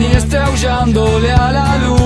niña está aullándole a la luz.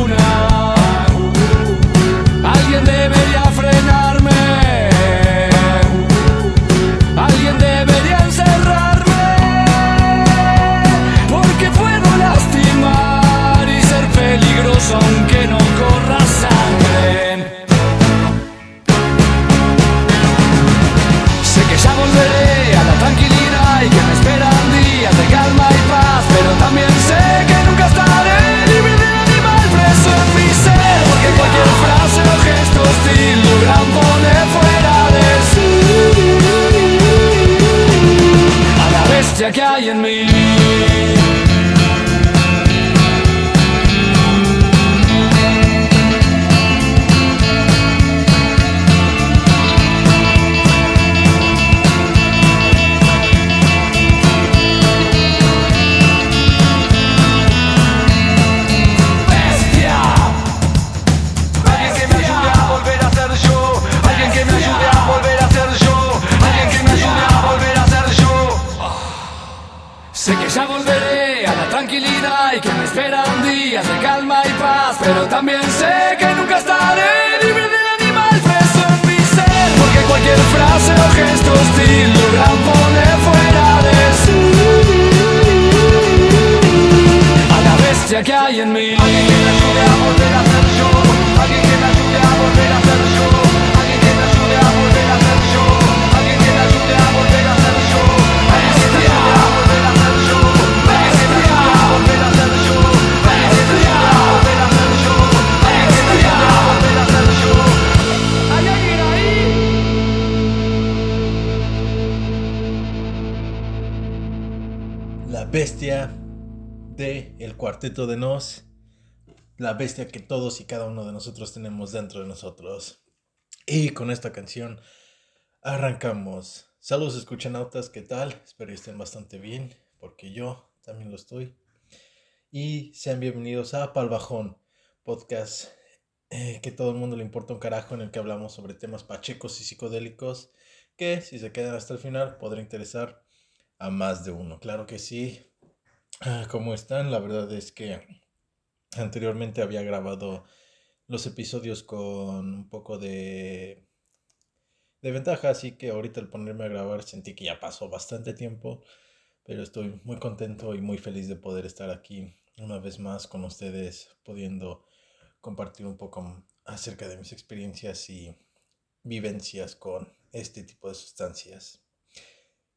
Cuarteto de Nos. La bestia que todos y cada uno de nosotros tenemos dentro de nosotros. Y con esta canción arrancamos. Saludos escuchanautas, ¿qué tal? Espero que estén bastante bien, porque yo también lo estoy. Y sean bienvenidos a Palbajón, podcast eh, que todo el mundo le importa un carajo en el que hablamos sobre temas pachecos y psicodélicos que si se quedan hasta el final podrá interesar a más de uno. Claro que sí. Ah, ¿Cómo están? La verdad es que anteriormente había grabado los episodios con un poco de, de ventaja, así que ahorita al ponerme a grabar sentí que ya pasó bastante tiempo, pero estoy muy contento y muy feliz de poder estar aquí una vez más con ustedes, pudiendo compartir un poco acerca de mis experiencias y vivencias con este tipo de sustancias.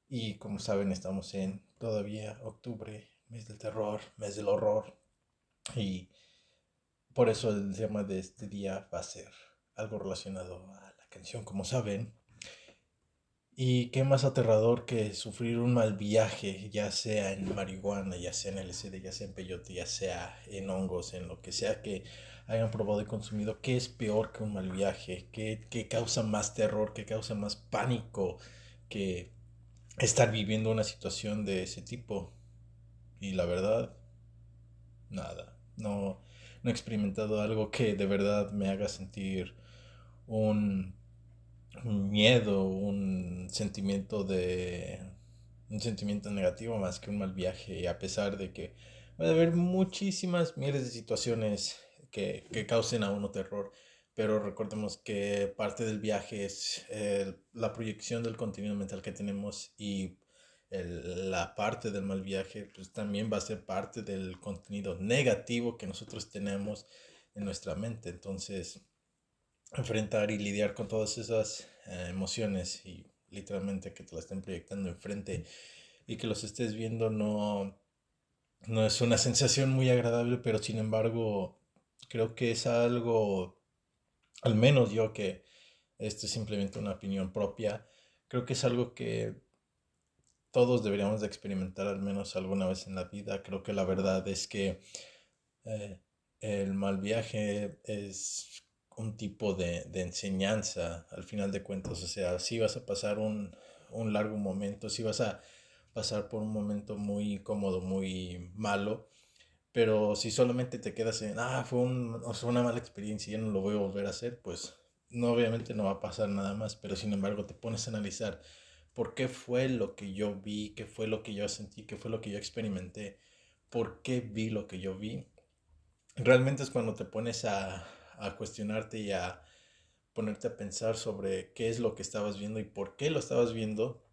Y como saben, estamos en todavía octubre, mes del terror, mes del horror. Y por eso el tema de este día va a ser algo relacionado a la canción, como saben. Y qué más aterrador que sufrir un mal viaje, ya sea en marihuana, ya sea en LSD, ya sea en peyote, ya sea en hongos, en lo que sea que hayan probado y consumido. ¿Qué es peor que un mal viaje? ¿Qué, qué causa más terror? ¿Qué causa más pánico que estar viviendo una situación de ese tipo? Y la verdad, nada. No, no he experimentado algo que de verdad me haga sentir un miedo, un sentimiento de un sentimiento negativo más que un mal viaje, a pesar de que va a haber muchísimas miles de situaciones que, que causen a uno terror, pero recordemos que parte del viaje es la proyección del contenido mental que tenemos y la parte del mal viaje pues también va a ser parte del contenido negativo que nosotros tenemos en nuestra mente. Entonces, enfrentar y lidiar con todas esas eh, emociones y literalmente que te la estén proyectando enfrente y que los estés viendo no, no es una sensación muy agradable, pero sin embargo creo que es algo, al menos yo que esto es simplemente una opinión propia, creo que es algo que todos deberíamos de experimentar al menos alguna vez en la vida. Creo que la verdad es que eh, el mal viaje es un tipo de, de, enseñanza al final de cuentas. O sea, si vas a pasar un, un largo momento, si vas a pasar por un momento muy incómodo, muy malo, pero si solamente te quedas en, ah, fue, un, una mala experiencia y ya no lo voy a volver a hacer, pues no, obviamente no va a pasar nada más, pero sin embargo te pones a analizar por qué fue lo que yo vi, qué fue lo que yo sentí, qué fue lo que yo experimenté, por qué vi lo que yo vi. Realmente es cuando te pones a, a cuestionarte y a ponerte a pensar sobre qué es lo que estabas viendo y por qué lo estabas viendo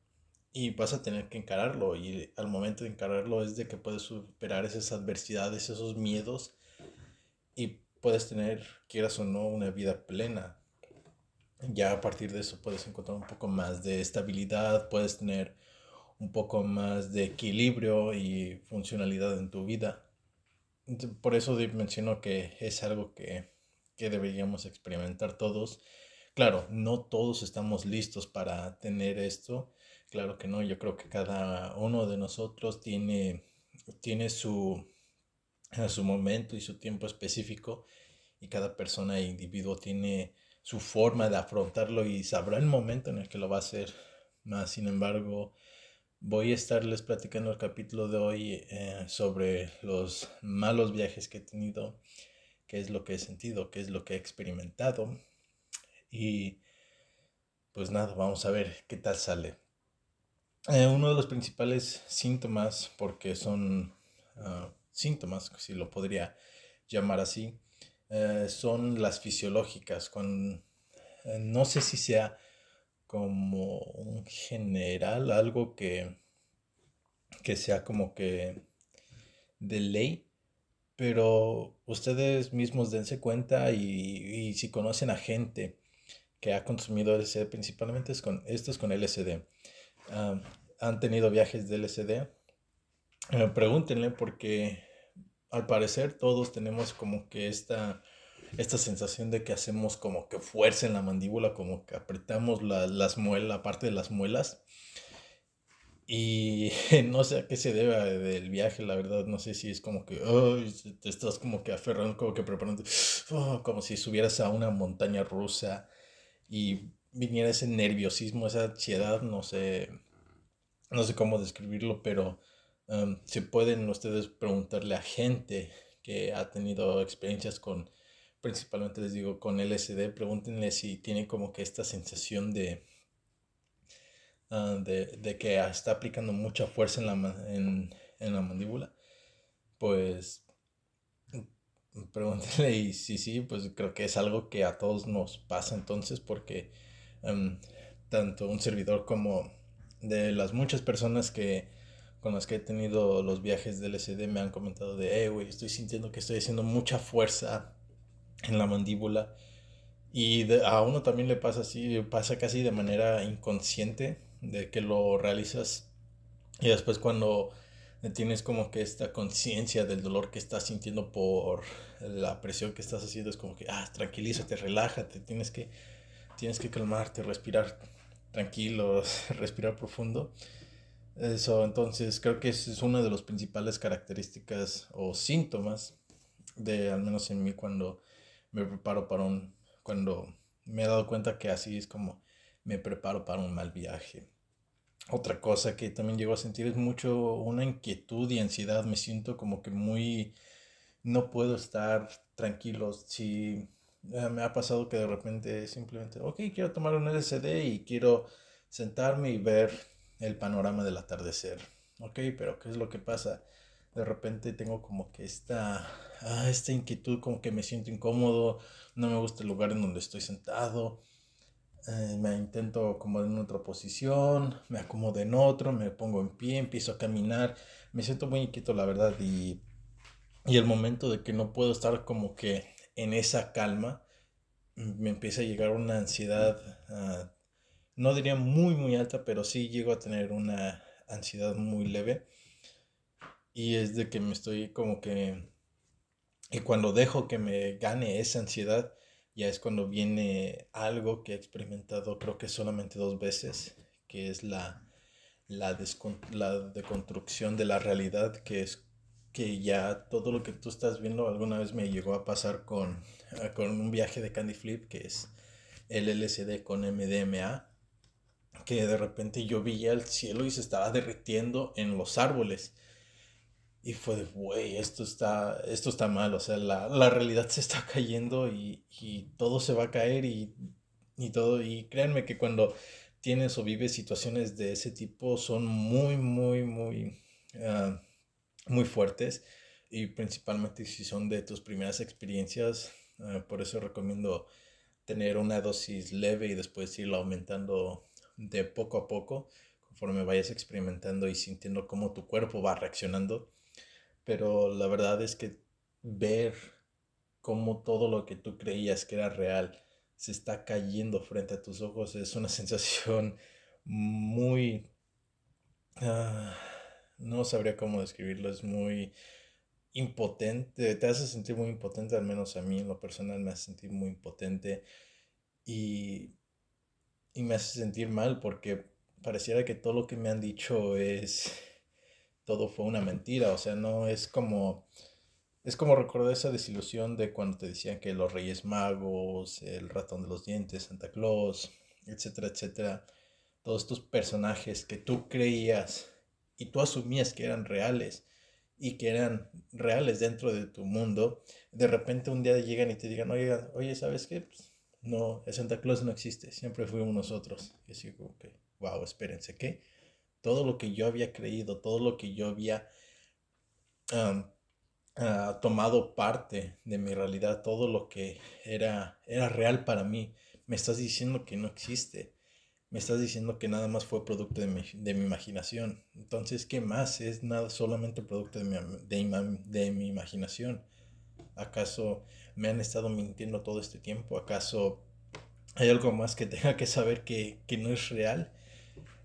y vas a tener que encararlo y al momento de encararlo es de que puedes superar esas adversidades, esos miedos y puedes tener, quieras o no, una vida plena. Ya a partir de eso puedes encontrar un poco más de estabilidad, puedes tener un poco más de equilibrio y funcionalidad en tu vida. Por eso menciono que es algo que que deberíamos experimentar todos. Claro, no todos estamos listos para tener esto. Claro que no, yo creo que cada uno de nosotros tiene, tiene su, su momento y su tiempo específico y cada persona e individuo tiene su forma de afrontarlo y sabrá el momento en el que lo va a hacer. Más sin embargo, voy a estarles platicando el capítulo de hoy eh, sobre los malos viajes que he tenido qué es lo que he sentido, qué es lo que he experimentado. Y pues nada, vamos a ver qué tal sale. Eh, uno de los principales síntomas, porque son ah, síntomas, si lo podría llamar así, eh, son las fisiológicas. Con, eh, no sé si sea como un general, algo que, que sea como que de ley, pero ustedes mismos dense cuenta y, si conocen a gente que ha consumido LSD, principalmente es con, esto es con LSD, han tenido viajes de LSD, eh, pregúntenle porque al parecer todos tenemos como que esta, esta sensación de que hacemos como que fuerza en la mandíbula, como que apretamos la, las muelas, la parte de las muelas y no sé a qué se debe del viaje, la verdad. No sé si es como que te estás como que aferrando, como que preparando, oh, como si subieras a una montaña rusa y viniera ese nerviosismo, esa ansiedad, no sé, no sé cómo describirlo, pero um, se pueden ustedes preguntarle a gente que ha tenido experiencias con, principalmente les digo, con LSD, pregúntenle si tienen como que esta sensación de Ah, de, que está aplicando mucha fuerza en la, en, la mandíbula, pues pregúntele y sí, sí, pues creo que es algo que a todos nos pasa entonces porque tanto un servidor como de las muchas personas que con las que he tenido los viajes del LSD me han comentado de, eh, güey, estoy sintiendo que estoy haciendo mucha fuerza en la mandíbula. Y a uno también le pasa así, pasa casi de manera inconsciente de que lo realizas y después cuando tienes como que esta conciencia del dolor que estás sintiendo por la presión que estás haciendo es como que ah tranquilízate relájate tienes que tienes que calmarte respirar tranquilos, respirar profundo. Eso, entonces creo que es una de las principales características o síntomas de, al menos en mí, cuando me preparo para un, cuando me he dado cuenta que así es como me preparo para un mal viaje. Otra cosa que también llego a sentir es mucho una inquietud y ansiedad. Me siento como que muy... No puedo estar tranquilo. Si eh, me ha pasado que de repente simplemente, ok, quiero tomar un LCD y quiero sentarme y ver el panorama del atardecer. Ok, pero ¿qué es lo que pasa? De repente tengo como que esta, ah, esta inquietud, como que me siento incómodo, no me gusta el lugar en donde estoy sentado. Eh, me intento acomodar en otra posición, me acomodo en otro, me pongo en pie, empiezo a caminar, me siento muy inquieto la verdad y, y el momento de que no puedo estar como que en esa calma, me empieza a llegar una ansiedad, ah, no diría muy, muy alta, pero sí llego a tener una ansiedad muy leve. Y es de que me estoy como que... Y cuando dejo que me gane esa ansiedad, ya es cuando viene algo que he experimentado creo que solamente dos veces, que es la, la, la deconstrucción de la realidad, que es que ya todo lo que tú estás viendo alguna vez me llegó a pasar con, con un viaje de Candy Flip, que es el LSD con MDMA, que de repente yo veía el cielo y se estaba derritiendo en los árboles. Y fue de, güey, esto está, esto está mal, o sea, la, la realidad se está cayendo y, y, todo se va a caer y, y todo. Y créanme que cuando tienes o vives situaciones de ese tipo son muy, muy, muy... Uh, muy fuertes y principalmente si son de tus primeras experiencias. Eh, por eso recomiendo tener una dosis leve y después irla aumentando de poco a poco conforme vayas experimentando y sintiendo cómo tu cuerpo va reaccionando. Pero la verdad es que ver cómo todo lo que tú creías que era real se está cayendo frente a tus ojos es una sensación muy... Ah, no sabría cómo describirlo, es muy impotente, te hace sentir muy impotente, al menos a mí en lo personal me hace sentir muy impotente y, y me hace sentir mal porque pareciera que todo lo que me han dicho es, todo fue una mentira, o sea, no es como, es como recordar esa desilusión de cuando te decían que los Reyes Magos, el ratón de los dientes, Santa Claus, etcétera, etcétera, todos estos personajes que tú creías y tú asumías que eran reales y que eran reales dentro de tu mundo, de repente un día llegan y te digan, oye, oye ¿sabes qué? Pues, no, Santa Claus no existe, siempre fuimos nosotros. Y así como que, wow, espérense, ¿qué? Todo lo que yo había creído, todo lo que yo había ah, tomado parte de mi realidad, todo lo que era, era real para mí, me estás diciendo que no existe me estás diciendo que nada más fue producto de mi, de mi imaginación. Entonces, ¿qué más? Es nada solamente producto de mi, de, de mi imaginación. ¿Acaso me han estado mintiendo todo este tiempo? ¿Acaso hay algo más que tenga que saber que, que no es real?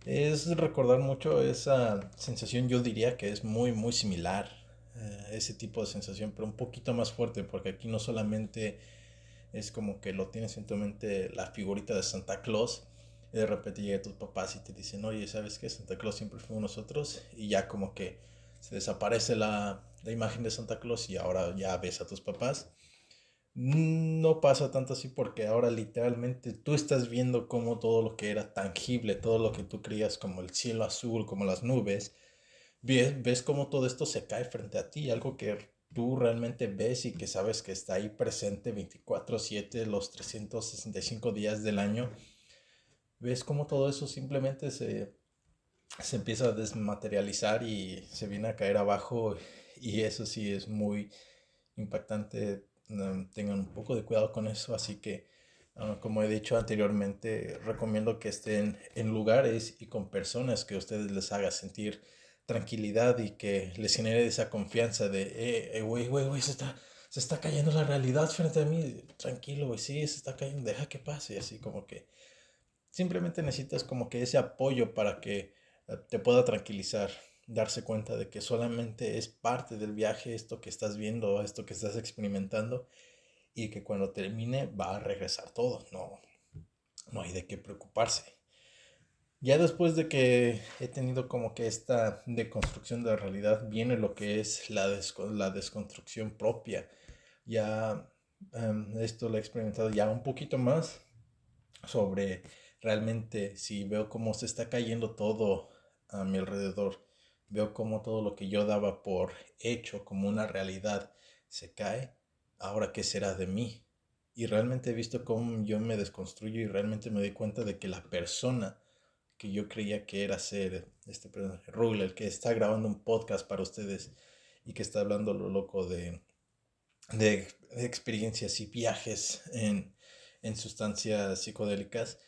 Es recordar mucho esa sensación, yo diría que es muy, muy similar. Eh, ese tipo de sensación, pero un poquito más fuerte, porque aquí no solamente es como que lo tienes en tu mente la figurita de Santa Claus, y de repente llega tus papás y te dicen, oye, ¿sabes qué? Santa Claus siempre fuimos nosotros y ya como que se desaparece la, la imagen de Santa Claus y ahora ya ves a tus papás. No pasa tanto así porque ahora literalmente tú estás viendo como todo lo que era tangible, todo lo que tú creías como el cielo azul, como las nubes, ves, ves cómo todo esto se cae frente a ti, algo que tú realmente ves y que sabes que está ahí presente 24/7 los 365 días del año ves cómo todo eso simplemente se, se empieza a desmaterializar y se viene a caer abajo y eso sí es muy impactante. Tengan un poco de cuidado con eso, así que ah, como he dicho anteriormente, recomiendo que estén en lugares y con personas que ustedes les haga sentir tranquilidad y que les genere esa confianza de, eh, eh, güey, güey, güey, se está, se está cayendo la realidad frente a mí, tranquilo, güey, sí, se está cayendo, deja que pase, así como que Simplemente necesitas como que ese apoyo para que eh, te pueda tranquilizar, darse cuenta de que solamente es parte del viaje esto que estás viendo, esto que estás experimentando y que cuando termine va a regresar todo, no, no hay de qué preocuparse. ya después de que he tenido como que esta deconstrucción de la realidad, viene lo que es la, la desconstrucción propia. Ya em, esto lo he experimentado ya un poquito más sobre realmente si veo cómo se está cayendo todo a mi alrededor, veo cómo todo lo que yo daba por hecho como una realidad se cae, ahora qué será de mí. Y realmente he visto cómo yo me desconstruyo y realmente me doy cuenta de que la persona que yo creía que era ser este personaje, Rule, el que está grabando un podcast para ustedes y que está hablando lo loco de, de, experiencias y viajes en, en sustancias psicodélicas,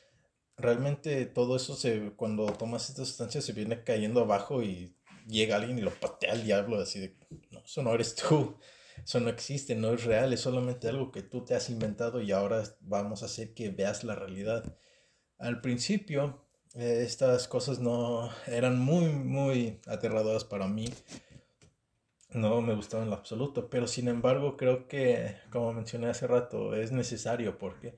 realmente todo eso se, cuando tomas estas sustancias se viene cayendo abajo y llega alguien y lo patea al diablo así de, no, eso no eres tú, eso no existe, no es real, es solamente algo que tú te has inventado y ahora vamos a hacer que veas la realidad. Al principio, eh, estas cosas no eran muy, muy aterradoras para mí. No me gustaban en lo absoluto, pero sin embargo creo que, como mencioné hace rato, es necesario porque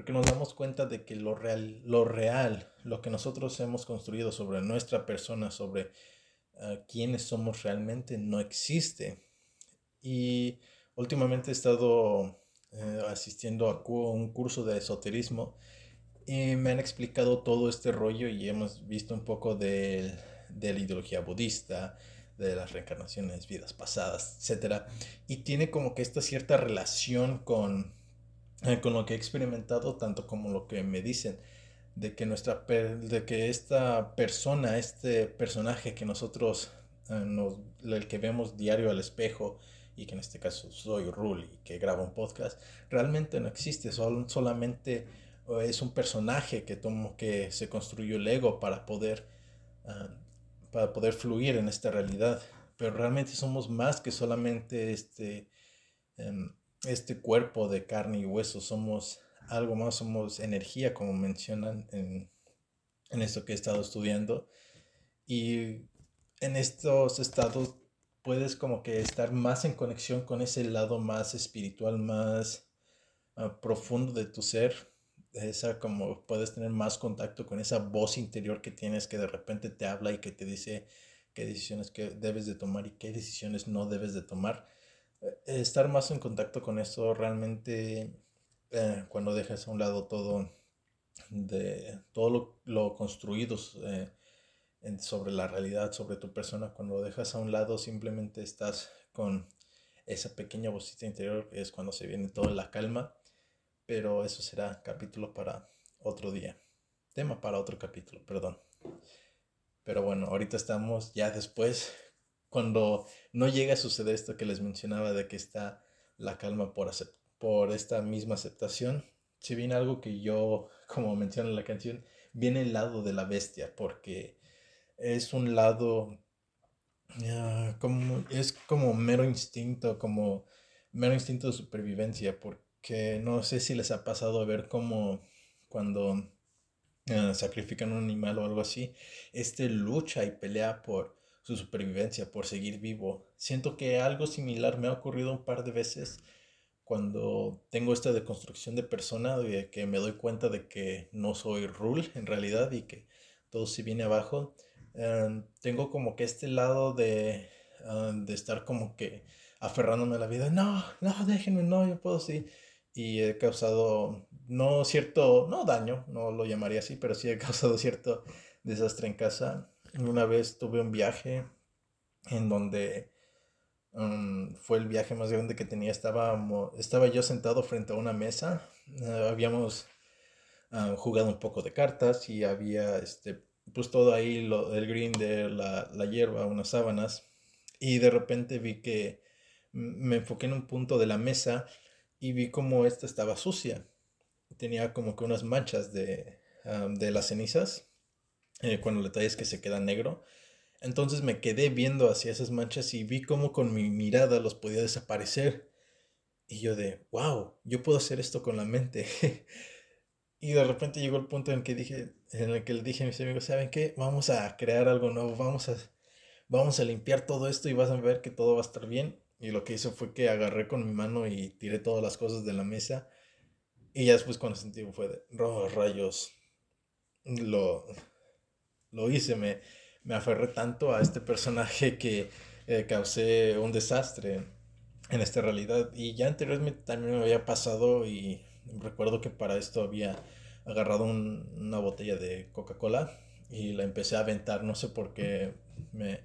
porque nos damos cuenta de que lo real, lo real, lo que nosotros hemos construido sobre nuestra persona, sobre uh, quiénes somos realmente, no existe. Y últimamente he estado uh, asistiendo a un curso de esoterismo y me han explicado todo este rollo y hemos visto un poco de, de la ideología budista, de las reencarnaciones, vidas pasadas, etc. Y tiene como que esta cierta relación con eh, con lo que he experimentado, tanto como lo que me dicen, de que, nuestra de que esta persona, este personaje que nosotros, eh, nos, el que vemos diario al espejo, y que en este caso soy Rule y que graba un podcast, realmente no existe, Sol, solamente eh, es un personaje que, tomo, que se construyó el ego para poder, para poder fluir en esta realidad. Pero realmente somos más que solamente este, em, este cuerpo de carne y hueso, somos algo más, somos energía, como mencionan en, en esto que he estado estudiando. Y en estos estados puedes como que estar más en conexión con ese lado más espiritual, más ah, profundo de tu ser. Esa como puedes tener más contacto con esa voz interior que tienes que de repente te habla y que te dice qué decisiones que debes de tomar y qué decisiones no debes de tomar estar más en contacto con eso realmente eh, cuando dejas a un lado todo de todo lo, lo construido eh, sobre la realidad, sobre tu persona, cuando lo dejas a un lado simplemente estás con esa pequeña vocita interior es cuando se viene toda la calma, pero eso será capítulo para otro día, tema para otro capítulo, perdón. Pero bueno, ahorita estamos ya después cuando no llega a suceder esto que les mencionaba de que está la calma por, por esta misma aceptación, si viene algo que yo, como menciona en la canción, viene el lado de la bestia, porque es un lado ah, como es como mero instinto, como mero instinto de supervivencia, porque no sé si les ha pasado a ver cómo cuando ah, sacrifican un animal o algo así, este lucha y pelea por su supervivencia, por seguir vivo. Siento que algo similar me ha ocurrido un par de veces cuando tengo esta deconstrucción de persona, de que me doy cuenta de que no soy Rule en realidad y que todo se viene abajo. Em, tengo como que este lado de, em, de estar como que aferrándome a la vida. No, no, déjenme, no, yo puedo sí. Y he causado, no cierto, no daño, no lo llamaría así, pero sí he causado cierto desastre en casa una vez tuve un viaje en donde um, fue el viaje más grande que tenía. Estaba, estaba yo sentado frente a una mesa. Eh, habíamos ah, jugado un poco de cartas y había este, pues todo ahí, lo, el green de la, la hierba, unas sábanas. Y de repente vi que me enfoqué en un punto de la mesa y vi como esta estaba sucia. Tenía como que unas manchas de, ah, de las cenizas eh, cuando el detalle es que se queda negro. Entonces me quedé viendo hacia esas manchas y vi cómo con mi mirada los podía desaparecer. Y yo de, wow, yo puedo hacer esto con la mente. y de repente llegó el punto en que dije, en el que le dije a mis amigos, ¿saben qué? Vamos a crear algo nuevo, vamos a, vamos a limpiar todo esto y vas a ver que todo va a estar bien. Y lo que hizo fue que agarré con mi mano y tiré todas las cosas de la mesa. Y ya después cuando sentí fue de, oh, rayos, lo, lo hice, me, me aferré tanto a este personaje que eh, causé un desastre en esta realidad. Y ya anteriormente también me había pasado y recuerdo que para esto había agarrado una botella de Coca-Cola y la empecé a aventar, no sé por qué me,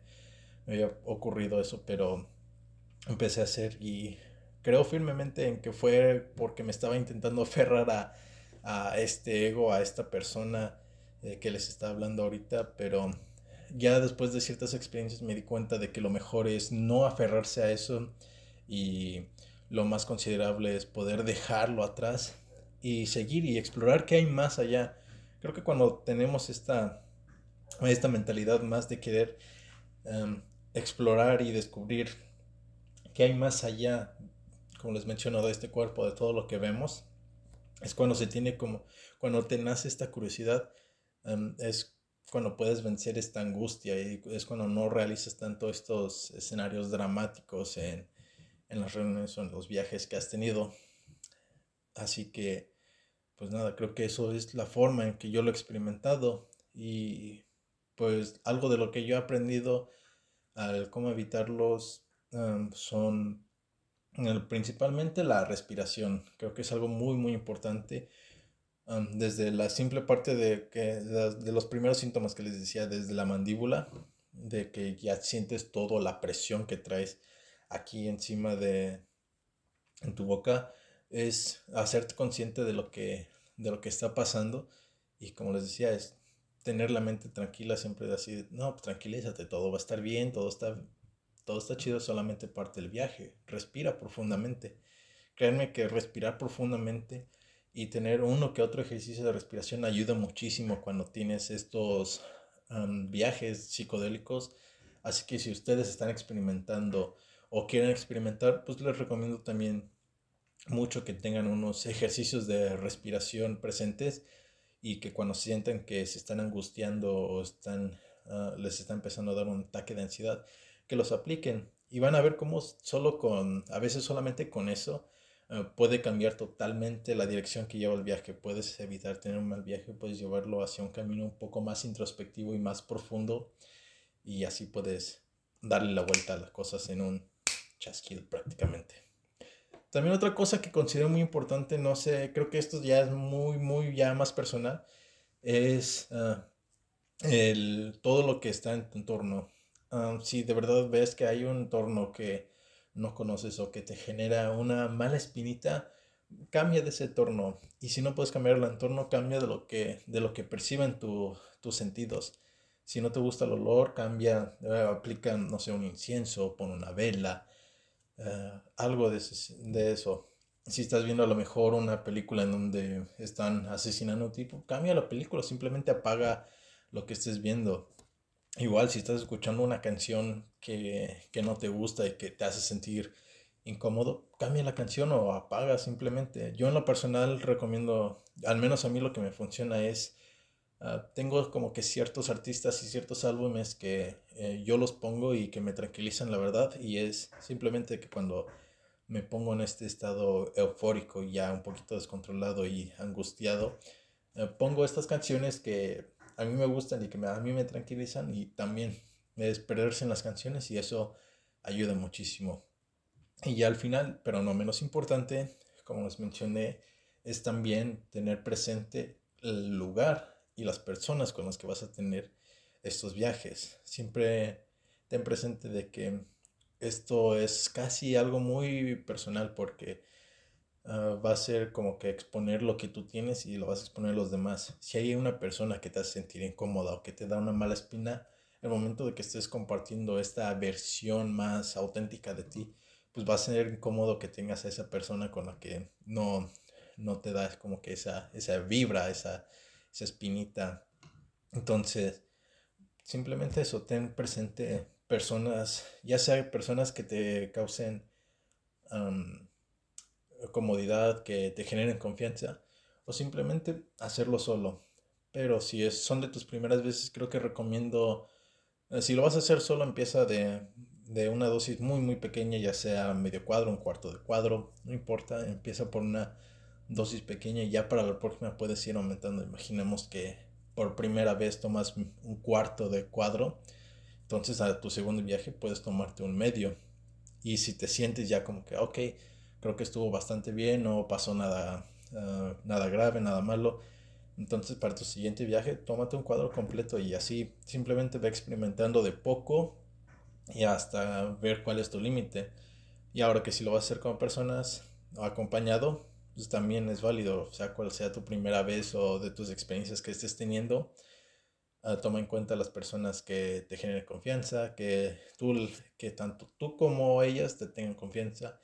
había ocurrido eso, pero empecé a hacer y creo firmemente en que fue porque me estaba intentando aferrar a, a este ego, a esta persona eh, que les está hablando ahorita, pero ya después de ciertas experiencias me di cuenta de que lo mejor es no aferrarse a eso y lo más considerable es poder dejarlo atrás y seguir y explorar qué hay más allá. Creo que cuando tenemos esta, esta mentalidad más de querer em, explorar y descubrir qué hay más allá, como les menciono, de este cuerpo, de todo lo que vemos, es cuando se tiene como, cuando te nace esta curiosidad, em, es cuando puedes vencer esta angustia y es cuando no realizas tanto estos escenarios dramáticos en, en las reuniones o en los viajes que has tenido. Así que, pues nada, creo que eso es la forma en que yo lo he experimentado y pues algo de lo que yo he aprendido al cómo evitarlos son principalmente la respiración. Creo que es algo muy, muy importante. Desde la simple parte de, que, de, los primeros síntomas que les decía, desde la mandíbula, de que ya sientes toda la presión que traes aquí encima de en tu boca, es hacerte consciente de lo que, de lo que está pasando. Y como les decía, es tener la mente tranquila, siempre así, no, pues tranquilízate, todo va a estar bien, todo está todo está chido, solamente parte del viaje. Respira profundamente. Créanme que respirar profundamente y tener uno que otro ejercicio de respiración ayuda muchísimo cuando tienes estos viajes psicodélicos. Así que si ustedes están experimentando o quieren experimentar, pues les recomiendo también mucho que tengan unos ejercicios de respiración presentes y que cuando sientan que se están angustiando o están, ah, les está empezando a dar un ataque de ansiedad, que los apliquen y van a ver cómo solo con, a veces solamente con eso, eh, puede cambiar totalmente la dirección que lleva el viaje. Puedes evitar tener un mal viaje, puedes llevarlo hacia un camino un poco más introspectivo y más profundo y así puedes darle la vuelta a las cosas en un chasquido prácticamente. También otra cosa que considero muy importante, no sé, creo que esto ya es muy, muy ya más personal, es eh, el, todo lo que está en tu entorno si de verdad ves que hay un entorno que no conoces o que te genera una mala espinita, cambia de ese entorno. Y si no puedes cambiar el entorno, cambia de lo que, de lo que perciben tus sentidos. Si no te gusta el olor, cambia, eh, aplica, no sé, un incienso, pon una vela, eh, algo de, de eso. Si estás viendo a lo mejor una película en donde están asesinando a un tipo, cambia la película, simplemente apaga lo que estés viendo. Igual si estás escuchando una canción que, no te gusta y que te hace sentir incómodo, cambia la canción o apaga simplemente. Yo en lo personal recomiendo, al menos a mí lo que me funciona es, ah, tengo como que ciertos artistas y ciertos álbumes que eh, yo los pongo y que me tranquilizan la verdad y es simplemente que cuando me pongo en este estado eufórico, ya un poquito descontrolado y angustiado, eh, pongo estas canciones que a mí me gustan y que a mí me tranquilizan y también es perderse en las canciones y eso ayuda muchísimo. Y ya al final, pero no menos importante, como les mencioné, es también tener presente el lugar y las personas con las que vas a tener estos viajes. Siempre ten presente de que esto es casi algo muy personal porque Ah, va a ser como que exponer lo que tú tienes y lo vas a exponer a los demás. Si hay una persona que te hace sentir incómoda o que te da una mala espina, el momento de que estés compartiendo esta versión más auténtica de ti, pues va a ser incómodo que tengas a esa persona con la que no, no te das como que esa, esa vibra, esa, esa espinita. Entonces, simplemente eso, ten presente personas, ya sea personas que te causen comodidad, que te generen confianza o simplemente hacerlo solo. Pero si es, son de tus primeras veces, creo que recomiendo, eh, si lo vas a hacer solo, empieza de, de una dosis muy, muy pequeña, ya sea medio cuadro, un cuarto de cuadro, no importa, empieza por una dosis pequeña y ya para la próxima puedes ir aumentando. Imaginemos que por primera vez tomas un cuarto de cuadro, entonces a tu segundo viaje puedes tomarte un medio. Y si te sientes ya como que, ok, creo que estuvo bastante bien, no pasó nada, ah, nada grave, nada malo, entonces para tu siguiente viaje tómate un cuadro completo y así simplemente ve experimentando de poco y hasta ver cuál es tu límite. Y ahora que si lo vas a hacer con personas o acompañado, pues también es válido, sea cual sea tu primera vez o de tus experiencias que estés teniendo. Uh, toma en cuenta las personas que te generen confianza, que tú, que tanto tú como ellas te tengan confianza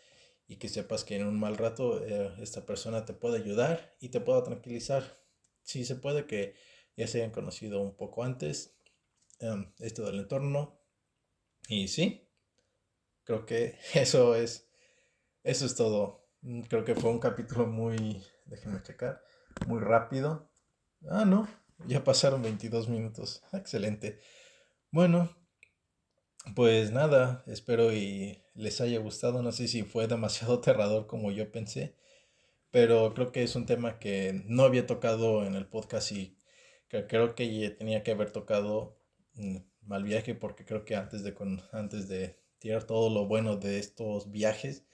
y que sepas que en un mal rato eh, esta persona te puede ayudar y te pueda tranquilizar. Si se puede que ya se hayan conocido un poco antes um, esto del entorno. Y sí, creo que eso es, eso es todo. Mm, creo que fue un capítulo muy, déjenme checar, muy rápido. Ah, no, ya pasaron 22 minutos. Excelente. Bueno, pues nada, espero y les haya gustado. No sé si fue demasiado aterrador como yo pensé, pero creo que es un tema que no había tocado en el podcast y que creo que tenía que haber tocado mm, mal viaje porque creo que antes de, con, antes de tirar todo lo bueno de estos viajes,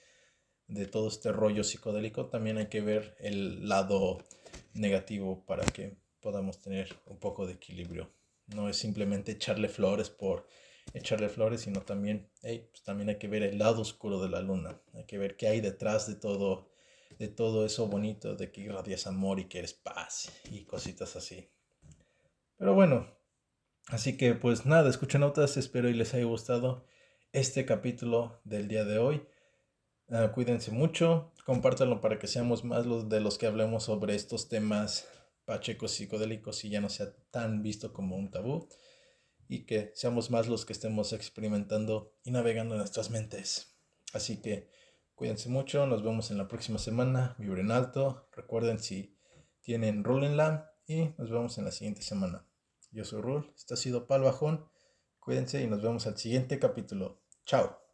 de todo este rollo psicodélico, también hay que ver el lado negativo para que podamos tener un poco de equilibrio. No es simplemente echarle flores por echarle flores, sino también, pues también hay que ver el lado oscuro de la luna. Hay que ver qué hay detrás de todo, de todo eso bonito, de que irradias amor y que eres paz y cositas así. Pero bueno, así que pues nada, escuchen notas, espero y les haya gustado este capítulo del día de hoy. Ah, cuídense mucho, compártanlo para que seamos más los de los que hablemos sobre estos temas pachecos psicodélicos y ya no sea tan visto como un tabú y que seamos más los que estemos experimentando y navegando en nuestras mentes. Así que cuídense mucho, nos vemos en la próxima semana, vibren alto, recuerden si tienen la y nos vemos en la siguiente semana. Yo soy Rul, esto ha sido Pal Bajón, cuídense y nos vemos al siguiente capítulo. Chao.